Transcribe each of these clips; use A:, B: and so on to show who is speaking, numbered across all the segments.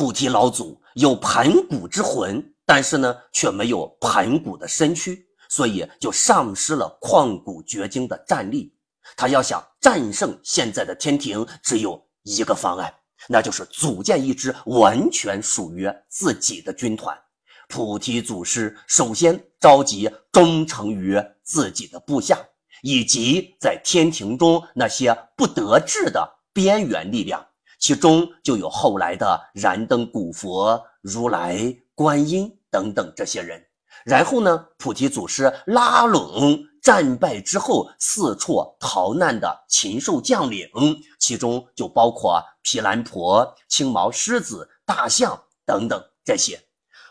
A: 菩提老祖有盘古之魂，但是呢，却没有盘古的身躯，所以就丧失了旷古绝今的战力。他要想战胜现在的天庭，只有一个方案，那就是组建一支完全属于自己的军团。菩提祖师首先召集忠诚于自己的部下，以及在天庭中那些不得志的边缘力量。其中就有后来的燃灯古佛、如来、观音等等这些人。然后呢，菩提祖师拉拢战败之后四处逃难的禽兽将领，其中就包括毗蓝婆、青毛狮子、大象等等这些。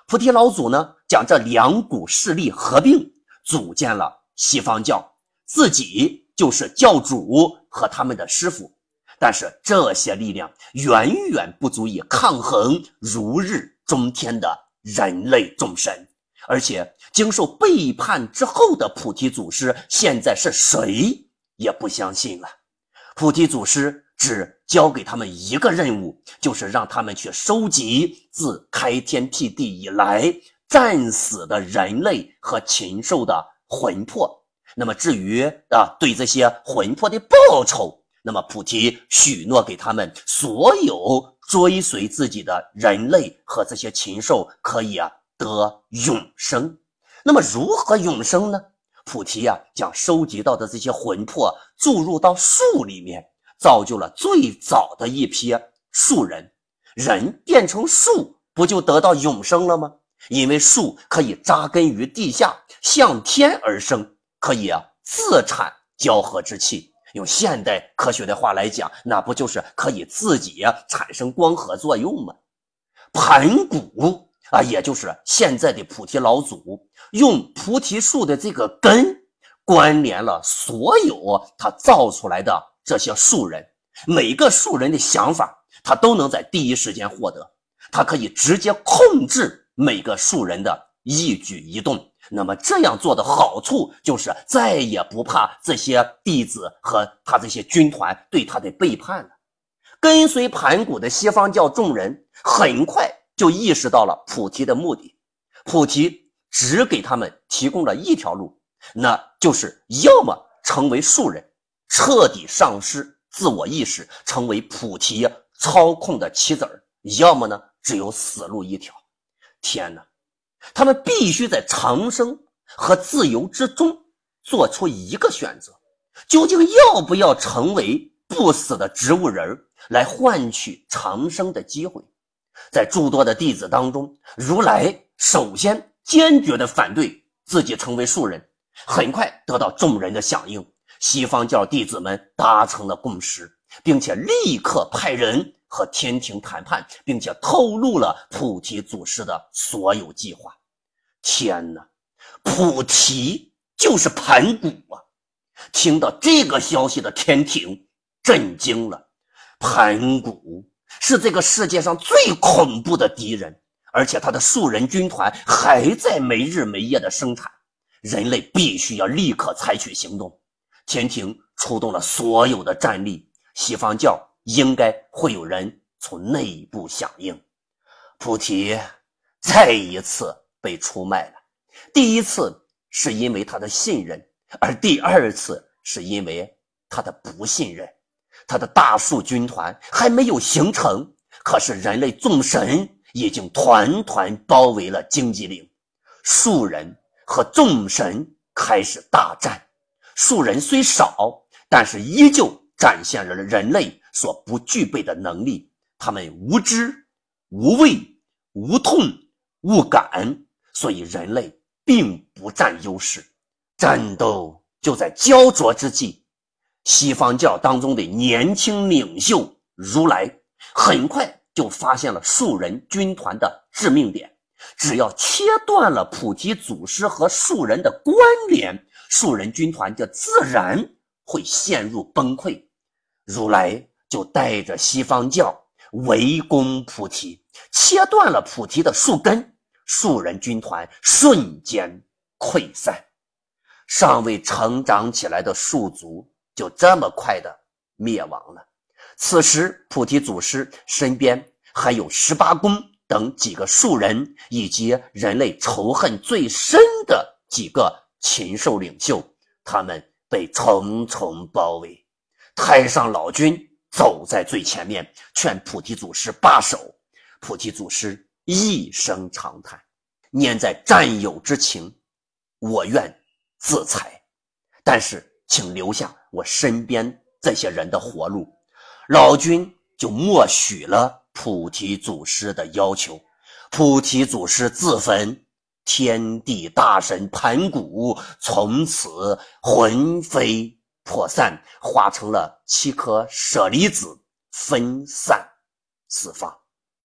A: 菩提老祖呢，将这两股势力合并，组建了西方教，自己就是教主和他们的师傅。但是这些力量远远不足以抗衡如日中天的人类众神，而且经受背叛之后的菩提祖师，现在是谁也不相信了。菩提祖师只交给他们一个任务，就是让他们去收集自开天辟地以来战死的人类和禽兽的魂魄。那么至于啊，对这些魂魄的报酬。那么，菩提许诺给他们所有追随自己的人类和这些禽兽，可以啊得永生。那么，如何永生呢？菩提呀，将收集到的这些魂魄注入到树里面，造就了最早的一批树人。人变成树，不就得到永生了吗？因为树可以扎根于地下，向天而生，可以啊自产交合之气。用现代科学的话来讲，那不就是可以自己产生光合作用吗？盘古啊，也就是现在的菩提老祖，用菩提树的这个根关联了所有他造出来的这些树人，每个树人的想法，他都能在第一时间获得，他可以直接控制每个树人的一举一动。那么这样做的好处就是再也不怕这些弟子和他这些军团对他的背叛了。跟随盘古的西方教众人很快就意识到了菩提的目的，菩提只给他们提供了一条路，那就是要么成为树人，彻底丧失自我意识，成为菩提操控的棋子儿；要么呢，只有死路一条。天哪！他们必须在长生和自由之中做出一个选择，究竟要不要成为不死的植物人来换取长生的机会？在诸多的弟子当中，如来首先坚决地反对自己成为树人，很快得到众人的响应，西方教弟子们达成了共识，并且立刻派人。和天庭谈判，并且透露了菩提祖师的所有计划。天哪，菩提就是盘古啊！听到这个消息的天庭震惊了。盘古是这个世界上最恐怖的敌人，而且他的树人军团还在没日没夜的生产，人类必须要立刻采取行动。天庭出动了所有的战力，西方教。应该会有人从内部响应，菩提再一次被出卖了。第一次是因为他的信任，而第二次是因为他的不信任。他的大树军团还没有形成，可是人类众神已经团团包围了荆棘岭，树人和众神开始大战。树人虽少，但是依旧展现了人类。所不具备的能力，他们无知、无畏、无痛、无感，所以人类并不占优势。战斗就在焦灼之际，西方教当中的年轻领袖如来很快就发现了树人军团的致命点：只要切断了菩提祖师和树人的关联，树人军团就自然会陷入崩溃。如来。就带着西方教围攻菩提，切断了菩提的树根，树人军团瞬间溃散，尚未成长起来的树族就这么快的灭亡了。此时，菩提祖师身边还有十八公等几个树人，以及人类仇恨最深的几个禽兽领袖，他们被重重包围。太上老君走在最前面，劝菩提祖师罢手。菩提祖师一声长叹，念在战友之情，我愿自裁，但是请留下我身边这些人的活路。老君就默许了菩提祖师的要求。菩提祖师自焚，天地大神盘古从此魂飞。破散，化成了七颗舍利子，分散四方。